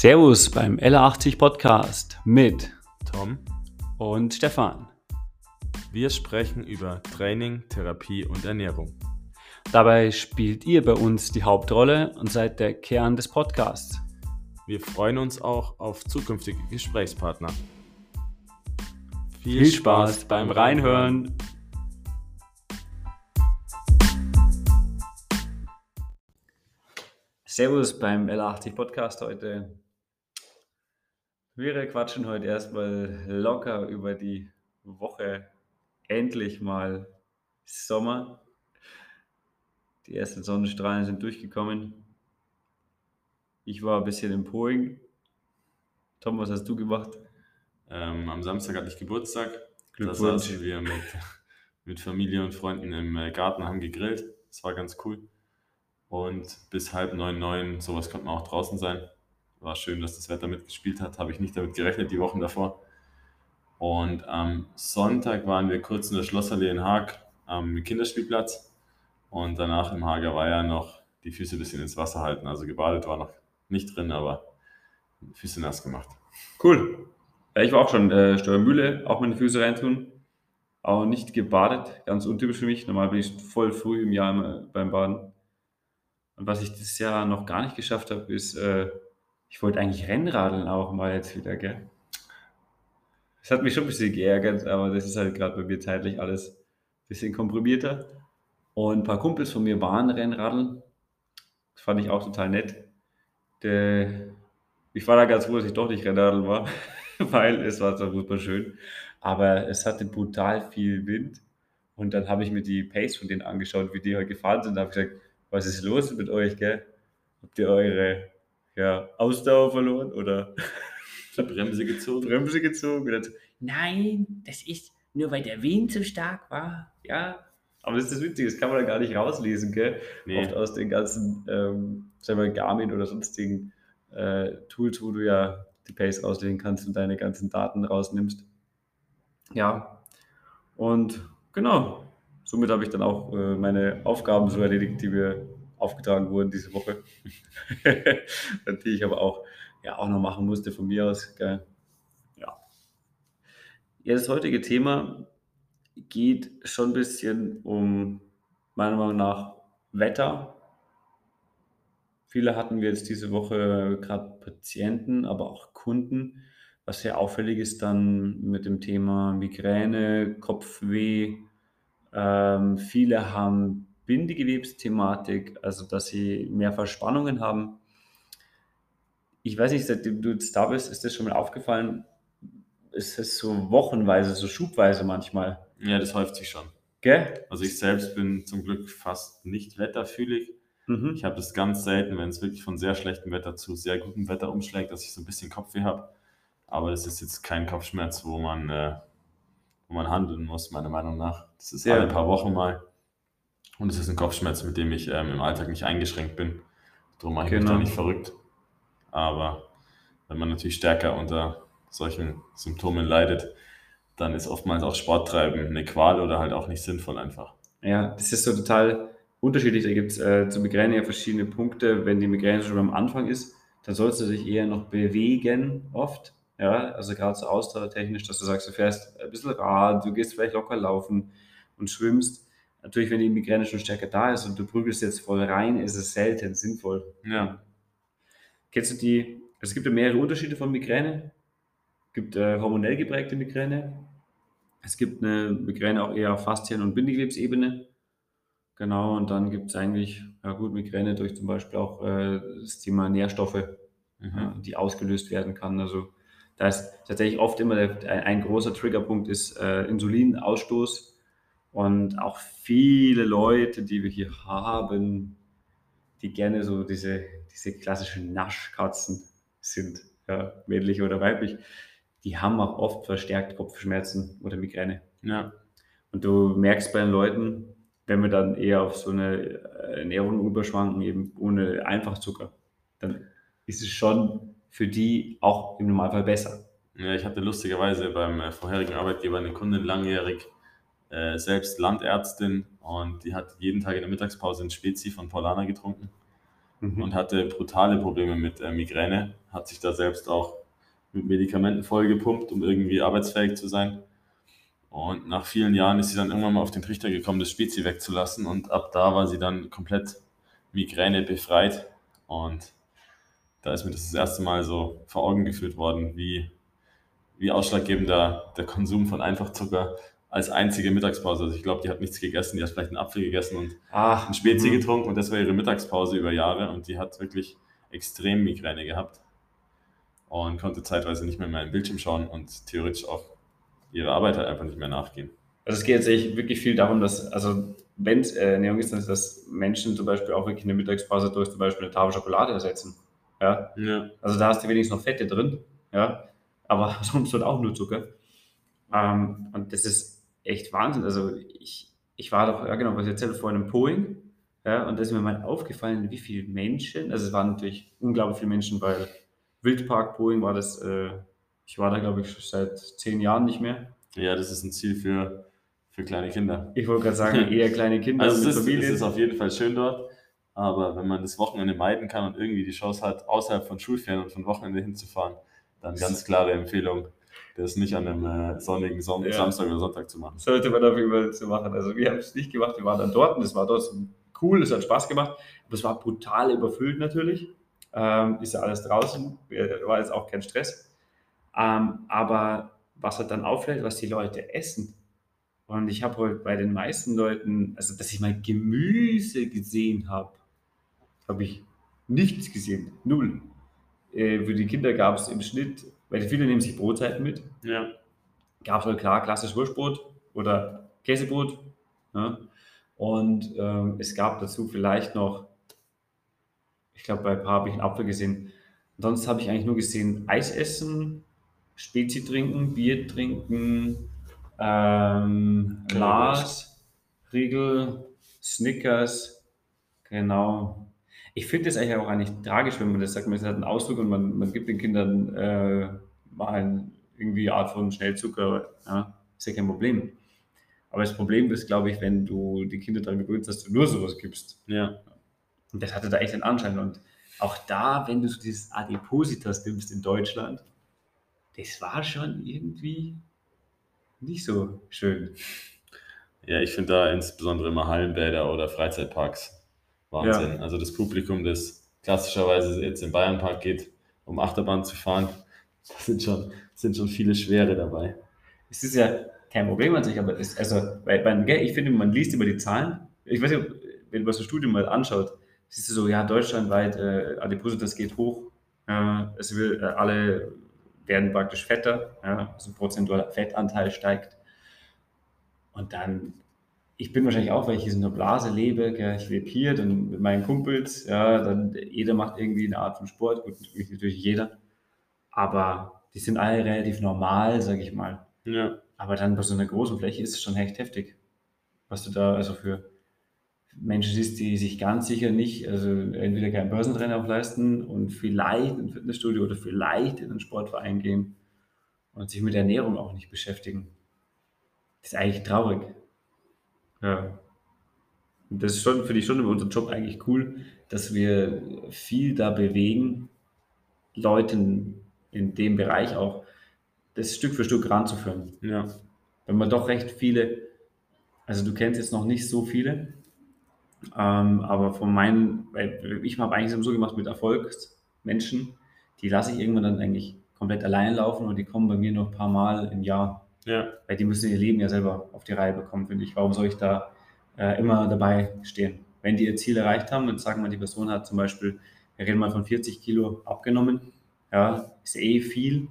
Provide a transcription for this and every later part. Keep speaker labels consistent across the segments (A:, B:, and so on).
A: Servus beim L80 Podcast mit
B: Tom.
A: und Stefan.
B: Wir sprechen über Training, Therapie und Ernährung.
A: Dabei spielt ihr bei uns die Hauptrolle und seid der Kern des Podcasts.
B: Wir freuen uns auch auf zukünftige Gesprächspartner.
A: Viel Spaß beim Reinhören. Servus beim L80 Podcast heute. Wir quatschen heute erstmal locker über die Woche. Endlich mal Sommer. Die ersten Sonnenstrahlen sind durchgekommen. Ich war ein bisschen im Poing. Tom, was hast du gemacht?
B: Ähm, am Samstag hatte ich Geburtstag. Da saßen wir mit, mit Familie und Freunden im äh, Garten, haben gegrillt. Das war ganz cool. Und bis halb neun, neun, sowas konnte man auch draußen sein. War schön, dass das Wetter mitgespielt hat. Habe ich nicht damit gerechnet, die Wochen davor. Und am Sonntag waren wir kurz in der Schlossallee in Haag am Kinderspielplatz. Und danach im Hager war ja noch die Füße ein bisschen ins Wasser halten. Also gebadet war noch nicht drin, aber Füße nass gemacht.
A: Cool. Ich war auch schon äh, Steuermühle, auch meine Füße reintun. Aber nicht gebadet, ganz untypisch für mich. Normal bin ich voll früh im Jahr beim Baden. Und was ich dieses Jahr noch gar nicht geschafft habe, ist, äh, ich wollte eigentlich Rennradeln auch mal jetzt wieder, gell? Das hat mich schon ein bisschen geärgert, aber das ist halt gerade bei mir zeitlich alles ein bisschen komprimierter. Und ein paar Kumpels von mir waren Rennradeln. Das fand ich auch total nett. Der, ich war da ganz froh, dass ich doch nicht Rennradel war, weil es war zwar super schön, aber es hatte brutal viel Wind. Und dann habe ich mir die Pace von denen angeschaut, wie die heute gefahren sind. Da habe ich gesagt, was ist los mit euch, gell? Habt ihr eure ja, Ausdauer verloren oder
B: Bremse gezogen.
A: Bremse gezogen? Und so, Nein, das ist nur weil der Wind so stark war. Ja. Aber das ist das Witzige, das kann man da gar nicht rauslesen, gell?
B: Nee.
A: Oft aus den ganzen, ähm, sagen wir, Garmin oder sonstigen äh, Tools, wo du ja die Pace auslesen kannst und deine ganzen Daten rausnimmst. Ja. Und genau, somit habe ich dann auch äh, meine Aufgaben so erledigt, die mir aufgetragen wurden diese Woche. Die ich aber auch, ja, auch noch machen musste von mir aus. Gell? Ja. ja, das heutige Thema geht schon ein bisschen um, meiner Meinung nach, Wetter. Viele hatten wir jetzt diese Woche gerade Patienten, aber auch Kunden. Was sehr auffällig ist dann mit dem Thema Migräne, Kopfweh. Ähm, viele haben Bindegewebsthematik, also dass sie mehr Verspannungen haben. Ich weiß nicht, seitdem du jetzt da bist, ist das schon mal aufgefallen? Ist es so wochenweise, so schubweise manchmal?
B: Ja, das häuft sich schon.
A: Gell?
B: Also ich selbst bin zum Glück fast nicht wetterfühlig.
A: Mhm.
B: Ich habe das ganz selten, wenn es wirklich von sehr schlechtem Wetter zu sehr gutem Wetter umschlägt, dass ich so ein bisschen Kopfweh habe. Aber das ist jetzt kein Kopfschmerz, wo man, äh, wo man handeln muss, meiner Meinung nach. Das ist
A: Ja.
B: alle paar Wochen mal. Und es ist ein Kopfschmerz, mit dem ich ähm, im Alltag nicht eingeschränkt bin. Darum mache ich mich
A: Genau.
B: da nicht verrückt. Aber wenn man natürlich stärker unter solchen Symptomen leidet, dann ist oftmals auch Sporttreiben eine Qual oder halt auch nicht sinnvoll einfach.
A: Ja, das ist so total unterschiedlich. Da gibt es äh, zur Migräne ja verschiedene Punkte. Wenn die Migräne schon am Anfang ist, dann sollst du dich eher noch bewegen, oft. Ja, also gerade so ausdauertechnisch, dass du sagst, du fährst ein bisschen Rad, du gehst vielleicht locker laufen und schwimmst. Natürlich, wenn die Migräne schon stärker da ist und du prügelst jetzt voll rein, ist es selten sinnvoll.
B: Ja.
A: Kennst du die? Es gibt ja mehrere Unterschiede von Migräne. Es gibt äh, hormonell geprägte Migräne. Es gibt eine Migräne auch eher auf Faszien- und Bindegewebsebene. Genau, und dann gibt es eigentlich, ja gut, Migräne durch zum Beispiel auch äh, das Thema Nährstoffe,
B: Mhm.
A: ja, die ausgelöst werden kann. Also da ist tatsächlich oft immer der, ein, ein großer Triggerpunkt ist äh, Insulinausstoß. Und auch viele Leute, die wir hier haben, die gerne so diese, diese klassischen Naschkatzen sind, ja, männlich oder weiblich, die haben auch oft verstärkt Kopfschmerzen oder Migräne.
B: Ja.
A: Und du merkst bei den Leuten, wenn wir dann eher auf so eine äh, Ernährung überschwanken, eben ohne Einfachzucker, dann ist es schon für die auch im Normalfall besser.
B: Ja, ich hatte lustigerweise beim äh, vorherigen Arbeitgeber eine Kundin langjährig, äh, selbst Landärztin und die hat jeden Tag in der Mittagspause ein Spezi von Paulana getrunken. mhm. und hatte brutale Probleme mit äh, Migräne, hat sich da selbst auch mit Medikamenten vollgepumpt, um irgendwie arbeitsfähig zu sein. Und nach vielen Jahren ist sie dann irgendwann mal auf den Trichter gekommen, das Spezi wegzulassen und ab da war sie dann komplett Migräne befreit und da ist mir das das erste Mal so vor Augen geführt worden, wie, wie ausschlaggebend der, der Konsum von Einfachzucker als einzige Mittagspause. Also ich glaube, die hat nichts gegessen, die hat vielleicht einen Apfel gegessen und Ach, einen Spezi mh. getrunken und das war ihre Mittagspause über Jahre und die hat wirklich extrem Migräne gehabt und konnte zeitweise nicht mehr in meinen Bildschirm schauen und theoretisch auch ihrer Arbeit halt einfach nicht mehr nachgehen.
A: Also es geht jetzt wirklich viel darum, dass, also wenn es äh, Ernährung ist, dass Menschen zum Beispiel auch wirklich eine Mittagspause durch zum Beispiel eine Tafel Schokolade ersetzen. Ja? ja. Also da hast du wenigstens noch Fette drin, ja, aber sonst wird auch nur Zucker. Ähm, und das ist echt Wahnsinn. Also ich, ich war doch, ja genau, was ich erzählte vorhin im Poing, ja, und da ist mir mal aufgefallen, wie viele Menschen, also es waren natürlich unglaublich viele Menschen, weil Wildpark Poing war das, äh, ich war da glaube ich seit zehn Jahren nicht mehr.
B: Ja, das ist ein Ziel für, für kleine Kinder.
A: Ich wollte gerade sagen, eher kleine Kinder.
B: Also es ist, es ist auf jeden Fall schön dort. Aber wenn man das Wochenende meiden kann und irgendwie die Chance hat, außerhalb von Schulferien und von Wochenende hinzufahren, dann ganz klare Empfehlung, das nicht an einem äh, sonnigen Son ja. Samstag oder Sonntag zu machen.
A: Sollte man auf jeden Fall zu machen. Also wir haben es nicht gemacht, wir waren dann dort und es war dort cool, es hat Spaß gemacht, aber es war brutal überfüllt natürlich. Ähm, ist ja alles draußen, war jetzt auch kein Stress. Ähm, aber was halt dann auffällt, was die Leute essen. Und ich habe heute bei den meisten Leuten, also dass ich mal Gemüse gesehen habe, habe ich nichts gesehen. Null. Äh, für die Kinder gab es im Schnitt, weil viele nehmen sich Brotzeiten mit. Ja. Gab es halt klar klassisch Wurstbrot oder Käsebrot. Ja. Und ähm, es gab dazu vielleicht noch, ich glaube, bei ein paar habe ich einen Apfel gesehen. Sonst habe ich eigentlich nur gesehen Eis essen, Spezi trinken, Bier trinken, ähm, Glas, Riegel, Snickers, genau. Ich finde es eigentlich auch eigentlich tragisch, wenn man das sagt, man hat einen Ausdruck und man, man gibt den Kindern äh, mal irgendwie eine Art von Schnellzucker, ja, ist ja kein Problem. Aber das Problem ist, glaube ich, wenn du die Kinder daran gewöhnst, dass du nur sowas gibst. Ja. Und das hatte da echt einen Anschein. Und auch da, wenn du so dieses Adipositas nimmst in Deutschland, das war schon irgendwie nicht so schön.
B: Ja, ich finde da insbesondere immer Hallenbäder oder Freizeitparks Wahnsinn. Ja. Also das Publikum, das klassischerweise jetzt im Bayernpark geht, um Achterbahn zu fahren, da sind schon, sind schon viele Schwere dabei.
A: Es ist ja kein Problem an sich, aber es, also, weil, weil, ich finde, man liest immer die Zahlen. Ich weiß nicht, wenn man das Studium mal anschaut, siehst du so, ja, deutschlandweit, äh, Adipositas geht hoch, äh, es will, äh, alle werden praktisch fetter, ja, also prozentualer Fettanteil steigt. Und dann ich bin wahrscheinlich auch, weil ich hier in der Blase lebe, gell, ich lebe hier, dann mit meinen Kumpels, ja, dann jeder macht irgendwie eine Art von Sport, gut, natürlich jeder, aber die sind alle relativ normal, sage ich mal. Ja. Aber dann bei so einer großen Fläche ist es schon echt heftig, was du da also für Menschen siehst, die sich ganz sicher nicht, also entweder keinen Börsentrainer auch leisten und vielleicht ein Fitnessstudio oder vielleicht in einen Sportverein gehen und sich mit Ernährung auch nicht beschäftigen. Das ist eigentlich traurig. Ja. Und das ist schon, finde ich schon in unserem Job eigentlich cool, dass wir viel da bewegen, Leuten in dem Bereich auch das Stück für Stück ranzuführen. Ja. Wenn man doch recht viele, also du kennst jetzt noch nicht so viele, ähm, aber von meinen, weil ich habe eigentlich so gemacht mit Erfolgsmenschen, die lasse ich irgendwann dann eigentlich komplett allein laufen und die kommen bei mir noch ein paar Mal im Jahr ja. Weil die müssen ihr Leben ja selber auf die Reihe bekommen, finde ich. Warum soll ich da äh, immer dabei stehen? Wenn die ihr Ziel erreicht haben und sagen wir, die Person hat zum Beispiel, wir reden mal von 40 Kilo abgenommen, ja, ist eh viel,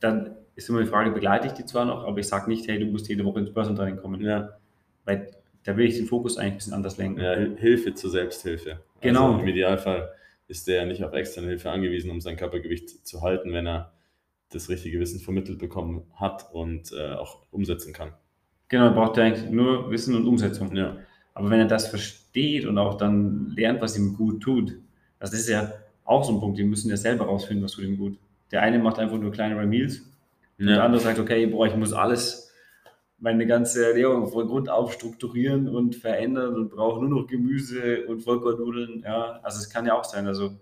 A: dann ist immer die Frage, begleite ich die zwar noch, aber ich sage nicht, hey, du musst jede Woche ins Börsentraining kommen. Ja. Weil da will ich den Fokus eigentlich ein bisschen anders lenken.
B: Ja, Hilfe zur Selbsthilfe. Genau. Also Im Idealfall ist der nicht auf externe Hilfe angewiesen, um sein Körpergewicht zu halten, wenn er das richtige Wissen vermittelt bekommen hat und äh, auch umsetzen kann.
A: Genau, braucht er eigentlich nur Wissen und Umsetzung. Ja. Aber wenn er das versteht und auch dann lernt, was ihm gut tut, das ist ja auch so ein Punkt, die müssen ja selber rausfinden, was tut ihm gut. Der eine macht einfach nur kleinere Meals ja. und der andere sagt, okay, boah, ich muss alles meine ganze Ernährung von Grund auf strukturieren und verändern und brauche nur noch Gemüse und Vollkornnudeln. Ja, also es kann ja auch sein. Also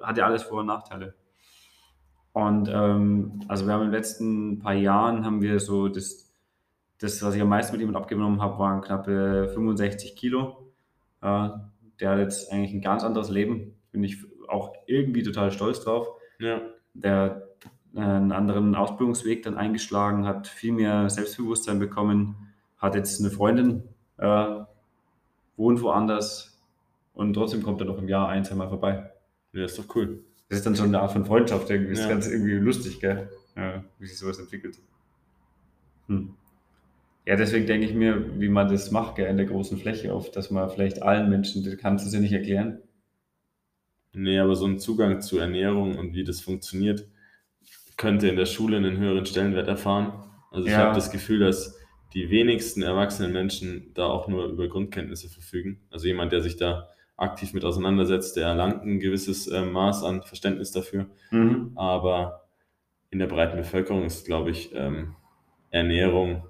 A: hat ja alles Vor- und Nachteile. Und ähm, also wir haben in den letzten paar Jahren haben wir so das, das was ich am meisten mit ihm abgenommen habe, waren knappe 65 Kilo. Äh, der hat jetzt eigentlich ein ganz anderes Leben. Bin ich auch irgendwie total stolz drauf.
B: Ja.
A: Der äh, einen anderen Ausbildungsweg dann eingeschlagen, hat viel mehr Selbstbewusstsein bekommen, hat jetzt eine Freundin, äh, wohnt woanders und trotzdem kommt er noch im Jahr ein, zweimal vorbei.
B: Ja, ist doch cool.
A: Das ist dann schon eine Art von Freundschaft irgendwie. Das ist
B: Ja.
A: ganz irgendwie lustig, gell? Ja, wie sich sowas entwickelt. Hm. Ja, deswegen denke ich mir, wie man das macht, gell, in der großen Fläche oft, dass man vielleicht allen Menschen, das kannst du es ja nicht erklären.
B: Nee, aber so ein Zugang zu Ernährung und wie das funktioniert, könnte in der Schule einen höheren Stellenwert erfahren. Also ich
A: Ja.
B: habe das Gefühl, dass die wenigsten erwachsenen Menschen da auch nur über Grundkenntnisse verfügen. Also jemand, der sich da aktiv mit auseinandersetzt, der erlangt ein gewisses äh, Maß an Verständnis dafür.
A: Mhm.
B: Aber in der breiten Bevölkerung ist, glaube ich, ähm, Ernährung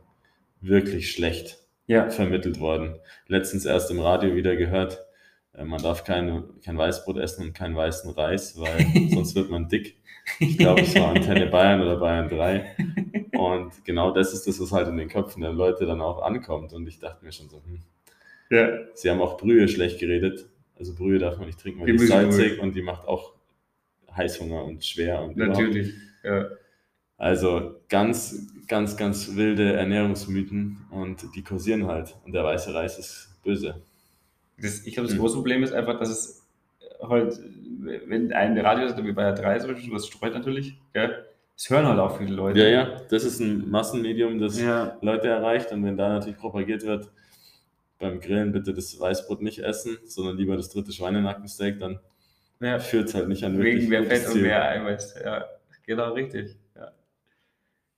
B: wirklich schlecht
A: Ja,
B: vermittelt worden. Letztens erst im Radio wieder gehört, äh, man darf keine, kein Weißbrot essen und keinen weißen Reis, weil sonst wird man dick. Ich glaube, es war Antenne Bayern oder Bayern 3. Und genau das ist das, was halt in den Köpfen der Leute dann auch ankommt. Und ich dachte mir schon so, hm,
A: ja,
B: sie haben auch Brühe schlecht geredet. Also Brühe darf man nicht trinken, weil
A: Die
B: die ist salzig und die macht auch Heißhunger und schwer. Und überhaupt.
A: natürlich. Ja.
B: Also ganz, ganz, ganz wilde Ernährungsmythen und die kursieren halt. Und der weiße Reis ist böse.
A: Das, ich glaube, das
B: Mhm.
A: große Problem ist einfach, dass es halt, wenn ein Radio ist, wie bei der 3 zum Beispiel, das streut natürlich, gell? das hören halt auch viele Leute.
B: Ja, ja, das ist ein Massenmedium, das
A: Ja,
B: Leute erreicht. Und wenn da natürlich propagiert wird, beim Grillen bitte das Weißbrot nicht essen, sondern lieber das dritte Schweinenackensteak, dann
A: ja.
B: führt es halt nicht an
A: Wegen mehr Fett und
B: Ziel.
A: mehr Eiweiß. Ja, genau richtig. Ja,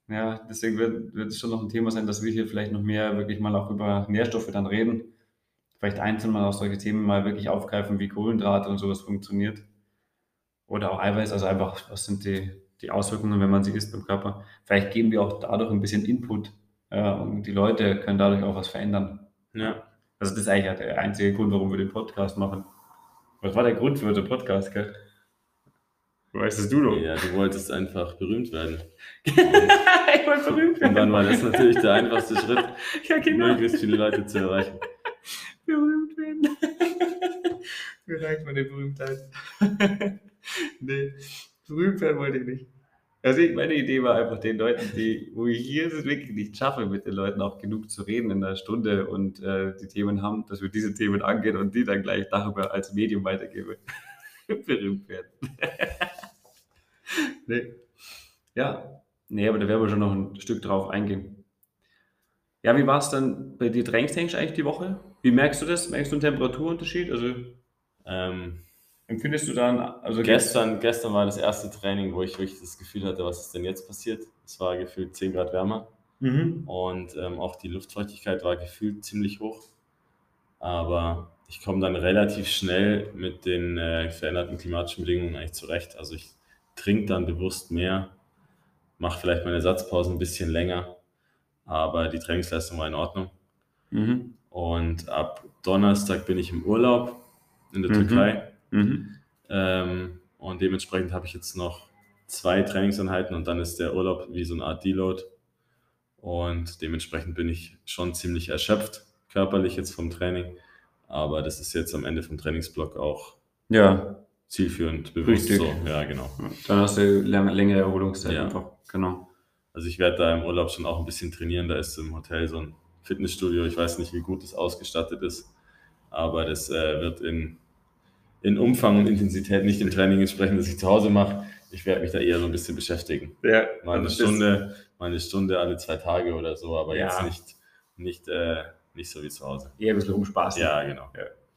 A: ja deswegen wird, wird es schon noch ein Thema sein, dass wir hier vielleicht noch mehr wirklich mal auch über Nährstoffe dann reden. Vielleicht einzeln mal auch solche Themen mal wirklich aufgreifen, wie Kohlenhydrate und sowas funktioniert. Oder auch Eiweiß, also einfach, was sind die, die Auswirkungen, wenn man sie isst beim Körper. Vielleicht geben wir auch dadurch ein bisschen Input äh, und die Leute können dadurch auch was verändern.
B: Ja,
A: Also das ist eigentlich der einzige Grund, warum wir den Podcast machen. Was war der Grund für den Podcast, gell? Weißt es du doch?
B: ja, du wolltest einfach berühmt werden.
A: ich wollte berühmt
B: Und dann war das natürlich der einfachste Schritt,
A: Ja, genau.
B: möglichst viele Leute zu erreichen.
A: Berühmt werden. Mir reicht meine Berühmtheit. nee, berühmt werden wollte ich nicht. Also ich, meine Idee war einfach den Leuten, die, wo ich hier es wirklich nicht schaffe, mit den Leuten auch genug zu reden in einer Stunde und äh, die Themen haben, dass wir diese Themen angehen und die dann gleich darüber als Medium weitergeben. berühmt werden. nee. Ja, nee, aber da werden wir schon noch ein Stück drauf eingehen. Ja, wie war es dann bei dir trainingstechnisch eigentlich die Woche? Wie merkst du das? Merkst du einen Temperaturunterschied? Also
B: Ähm,
A: empfindest du dann, also
B: gestern, gestern war das erste Training, wo ich wirklich das Gefühl hatte, was ist denn jetzt passiert? Es war gefühlt 10 Grad wärmer
A: Mhm.
B: und ähm, auch die Luftfeuchtigkeit war gefühlt ziemlich hoch. Aber ich komme dann relativ schnell mit den äh, veränderten klimatischen Bedingungen eigentlich zurecht. Also ich trinke dann bewusst mehr, mache vielleicht meine Satzpausen ein bisschen länger, aber die Trainingsleistung war in Ordnung.
A: Mhm.
B: Und ab Donnerstag bin ich im Urlaub in der
A: Mhm.
B: Türkei.
A: Mhm.
B: Ähm, und dementsprechend habe ich jetzt noch zwei Trainingseinheiten und dann ist der Urlaub wie so eine Art Deload. Und dementsprechend bin ich schon ziemlich erschöpft, körperlich jetzt vom Training. Aber das ist jetzt am Ende vom Trainingsblock auch
A: Ja,
B: zielführend bewusst
A: Richtig.
B: so. Ja, genau.
A: dann hast du länger, längere Erholungszeit
B: Ja.
A: einfach. Genau.
B: Also ich werde da im Urlaub schon auch ein bisschen trainieren. Da ist im Hotel so ein Fitnessstudio. Ich weiß nicht, wie gut es ausgestattet ist, aber das äh, wird in, in Umfang und Intensität nicht dem Training entsprechen, das ich zu Hause mache. Ich werde mich da eher so ein bisschen beschäftigen.
A: Ja,
B: Mal eine
A: also
B: Stunde, mal eine Stunde alle zwei Tage oder so, aber
A: Ja.
B: jetzt nicht, nicht, äh, nicht so wie zu Hause.
A: Eher ein bisschen rumspaßen.
B: Ja, genau.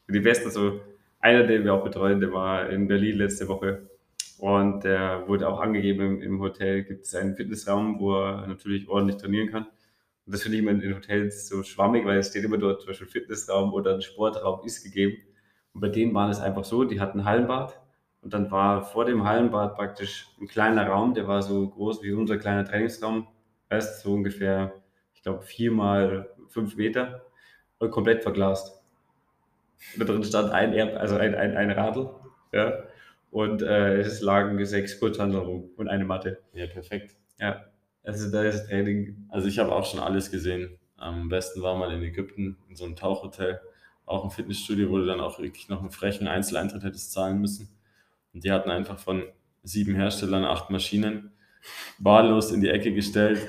A: Die Besten, so einer, den wir auch betreuen, der war in Berlin letzte Woche und der wurde auch angegeben, im, im Hotel gibt es einen Fitnessraum, wo er natürlich ordentlich trainieren kann. Und das finde ich immer in Hotels so schwammig, weil es steht immer dort zum Beispiel Fitnessraum oder ein Sportraum ist gegeben. Und bei denen war es einfach so, die hatten ein Hallenbad und dann war vor dem Hallenbad praktisch ein kleiner Raum, der war so groß wie unser kleiner Trainingsraum. Weißt so ungefähr, ich glaube, vier mal fünf Meter und komplett verglast. Da drin stand ein, Air, also ein, ein, ein Radl, ja, und äh, es lagen sechs Kurzhandel rum und eine Matte.
B: Ja, perfekt.
A: Ja, also da ist Training.
B: Also ich habe auch schon alles gesehen. Am besten war mal in Ägypten in so einem Tauchhotel, auch ein Fitnessstudio, wo du dann auch wirklich noch einen frechen Einzeleintritt hättest zahlen müssen. Und die hatten einfach von sieben Herstellern acht Maschinen wahllos in die Ecke gestellt.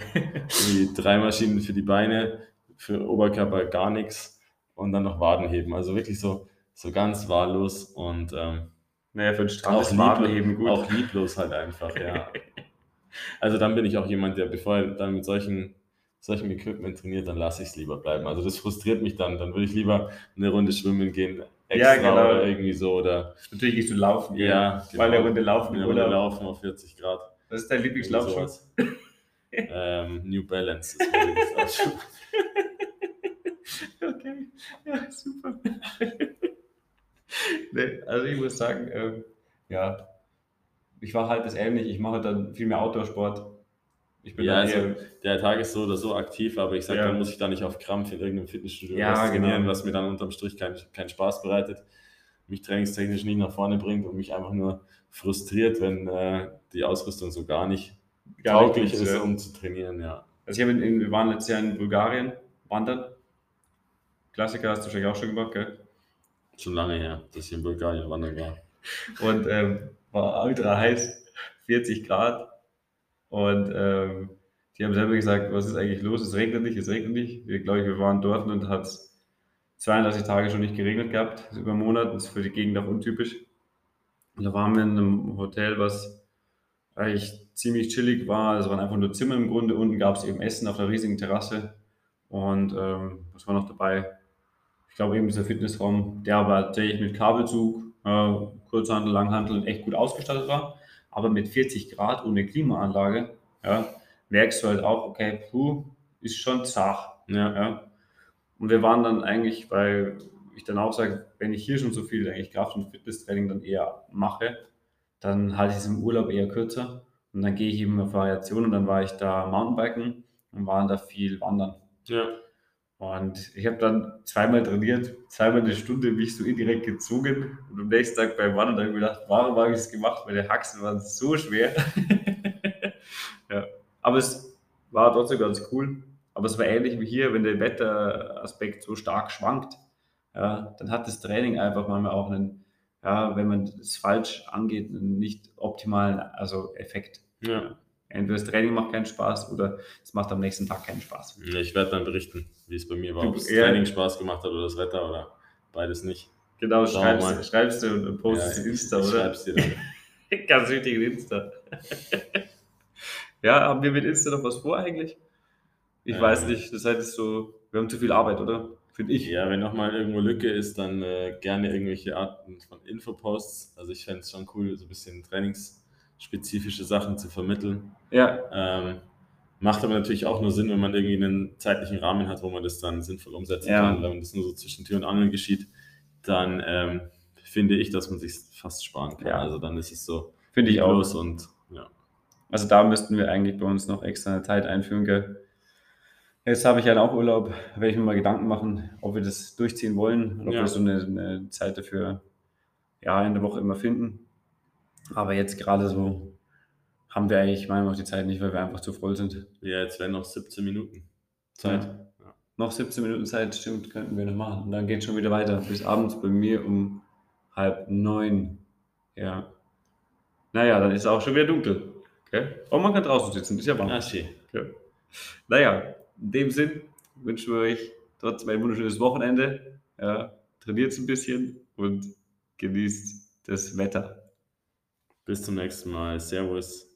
B: die drei Maschinen für die Beine, für Oberkörper gar nichts und dann noch Wadenheben. Also wirklich so, so ganz wahllos und ähm,
A: Naja, für ist
B: lieblos,
A: Wadenheben gut.
B: auch lieblos halt einfach, ja. Also dann bin ich auch jemand, der bevor er dann mit solchen, solchem Equipment trainiert, dann lasse ich es lieber bleiben. Also das frustriert mich dann. Dann würde ich lieber eine Runde schwimmen gehen, extra
A: genau.
B: oder irgendwie so oder
A: Natürlich gehst du laufen.
B: ja,
A: Weil
B: genau.
A: eine Runde laufen
B: eine Runde laufen auf 40 Grad.
A: Was ist dein
B: sowas. ähm, New Balance ist mein Lieblingslaufschuh.
A: Okay, ja, super. nee, also ich muss sagen, ähm, ja, ich war halt das ähnlich. Ich mache dann viel mehr Outdoor-Sport. Ich bin
B: Ja, also der Tag ist so oder so aktiv, aber ich sage,
A: Ja.
B: dann muss ich da nicht auf Krampf in irgendeinem Fitnessstudio
A: Ja,
B: was trainieren,
A: genau.
B: was mir dann unterm Strich keinen keinen Spaß bereitet, mich trainingstechnisch nicht nach vorne bringt und mich einfach nur frustriert, wenn äh, die Ausrüstung so gar nicht
A: Gar nicht
B: tauglich
A: gut,
B: ist, um zu trainieren, ja.
A: also ich habe in, in, wir waren letztes Jahr in Bulgarien wandern. Klassiker hast du wahrscheinlich auch schon gemacht, gell?
B: Schon lange her, dass ich in Bulgarien wandern war.
A: Und ähm, war ultra heiß, 40 Grad. Und ähm, die haben selber gesagt, was ist eigentlich los? Es regnet nicht, es regnet nicht. Wir glaube wir waren dort und hat 32 Tage schon nicht geregnet gehabt, also über einen Monat. Das ist für die Gegend auch untypisch. Und da waren wir in einem Hotel, was eigentlich ziemlich chillig war. Es waren einfach nur Zimmer im Grunde. Unten gab es eben Essen auf einer riesigen Terrasse. Und ähm, was war noch dabei? Ich glaube eben dieser Fitnessraum, der aber tatsächlich mit Kabelzug, äh, Kurzhandel, Langhandel echt gut ausgestattet war. Aber mit 40 Grad ohne Klimaanlage, ja, merkst du halt auch, okay, puh, ist schon zart.
B: Ja,
A: Ja. Und wir waren dann eigentlich, weil ich dann auch sage, wenn ich hier schon so viel eigentlich Kraft- und Fitnesstraining dann eher mache, dann halte ich es im Urlaub eher kürzer und dann gehe ich eben auf Variationen und dann war ich da Mountainbiken und waren da viel wandern.
B: ja.
A: Und ich habe dann zweimal trainiert, zweimal eine Stunde mich so indirekt gezogen und am nächsten Tag beim Wandern habe gedacht, warum habe ich das gemacht? Meine Haxen waren so schwer. ja. Aber es war trotzdem ganz cool. Aber es war ähnlich wie hier, wenn der Wetteraspekt so stark schwankt, ja, dann hat das Training einfach manchmal auch einen, ja, wenn man es falsch angeht, einen nicht optimalen also Effekt.
B: ja.
A: Entweder das Training macht keinen Spaß oder es macht am nächsten Tag keinen Spaß.
B: Ich werde dann berichten, wie es bei mir war,
A: Du-
B: ob das
A: ja.
B: Training Spaß gemacht hat oder das Wetter oder beides nicht.
A: Genau, schreibst, schreibst du und postest
B: Ja,
A: in Insta,
B: ich
A: oder?
B: schreib's dir dann.
A: Ganz wichtig in Insta. ja, haben wir mit Insta noch was vor eigentlich? Ich
B: Ähm.
A: weiß nicht, das heißt so, wir haben zu viel Arbeit, oder? Finde ich.
B: Ja, wenn nochmal irgendwo Lücke ist, dann äh, gerne irgendwelche Arten von Infoposts. Also ich fände es schon cool, so ein bisschen trainingsspezifische Sachen zu vermitteln.
A: Ja,
B: Ähm, macht aber natürlich auch nur Sinn, wenn man irgendwie einen zeitlichen Rahmen hat, wo man das dann sinnvoll umsetzen
A: Ja.
B: kann. Wenn das nur so zwischen Tür und Angel geschieht, dann ähm, finde ich, dass man sich fast sparen kann.
A: Ja.
B: Also dann ist es so
A: finde ich auch.
B: und ja.
A: Also da müssten wir eigentlich bei uns noch extra eine Zeit einführen, gell? Jetzt habe ich ja auch Urlaub, werde ich mir mal Gedanken machen, ob wir das durchziehen wollen und ob
B: Ja.
A: wir so eine, eine Zeit dafür ja, in der Woche immer finden. Aber jetzt gerade so haben wir eigentlich manchmal auch die Zeit nicht, weil wir einfach zu voll sind.
B: Ja, jetzt wären noch 17 Minuten Zeit.
A: Ja. Noch 17 Minuten Zeit, stimmt, könnten wir noch machen. Und dann geht schon wieder weiter. Bis abends bei mir um halb neun. Ja. Naja, dann ist es auch schon wieder dunkel. Okay? Aber man kann draußen sitzen, ist ja warm.
B: Ah, schön.
A: Ja. Naja, in dem Sinn wünschen wir euch trotzdem ein wunderschönes Wochenende. Ja, trainiert ein bisschen und genießt das Wetter.
B: Bis zum nächsten Mal. Servus.